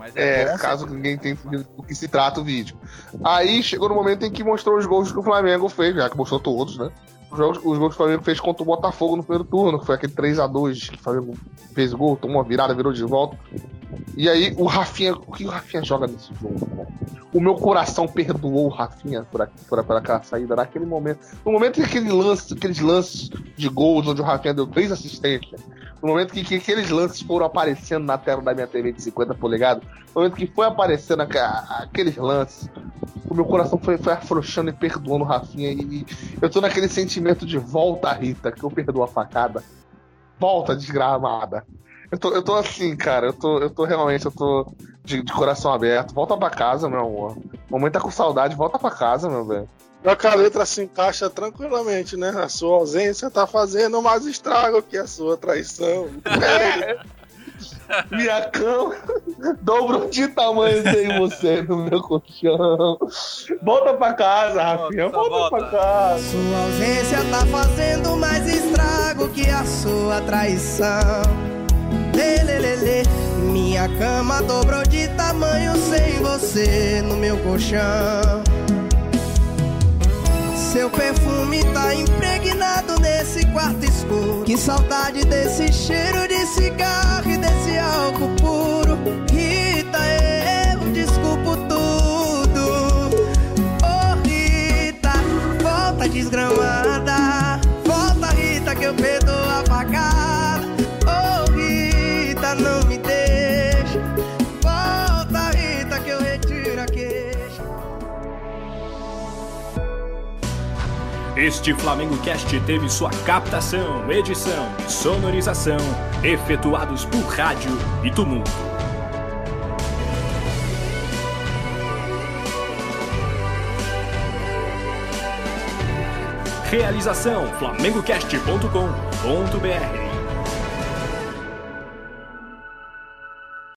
Mas é, é caso ninguém tenha entendido do que se trata o vídeo. Aí chegou no momento em que mostrou os gols que o Flamengo fez, já que mostrou todos, né? Os jogos, os gols que o Flamengo fez contra o Botafogo no primeiro turno, que foi aquele 3x2 que o Flamengo fez gol, tomou uma virada, virou de volta. E aí o Rafinha, o que o Rafinha joga nesse jogo, cara? O meu coração perdoou o Rafinha por, aqui, por, por aquela saída naquele momento. No momento que aquele lance, aqueles lances de gols onde o Rafinha deu três assistências, no momento que, que aqueles lances foram aparecendo na tela da minha TV de 50 polegadas, no momento que foi aparecendo aqueles lances, o meu coração foi, foi afrouxando e perdoando o Rafinha. E, eu tô naquele sentimento de volta, Rita, que eu perdoo a facada. Volta, desgramada. Eu tô, eu tô assim, cara. Eu tô, eu tô realmente, eu tô de, de coração aberto. Volta pra casa, meu amor. Mamãe tá com saudade, volta pra casa, meu bem. Já que a letra se encaixa tranquilamente, né? A sua ausência tá fazendo mais estrago que a sua traição. Minha cama dobrou de tamanho sem você no meu colchão. Volta pra casa, Rafinha. Volta, volta, pra casa. Sua ausência tá fazendo mais estrago que a sua traição. Lelelele, minha cama dobrou de tamanho sem você no meu colchão. Seu perfume tá impregnado nesse quarto escuro. Que saudade desse cheiro de cigarro e desse álcool puro. Rita, eu desculpo tudo. Oh, Rita, volta desgramada. Volta, Rita, que eu perdoo a facada. Este Flamengo Cast teve sua captação, edição e sonorização efetuados por rádio e tumulto. Realização flamengocast.com.br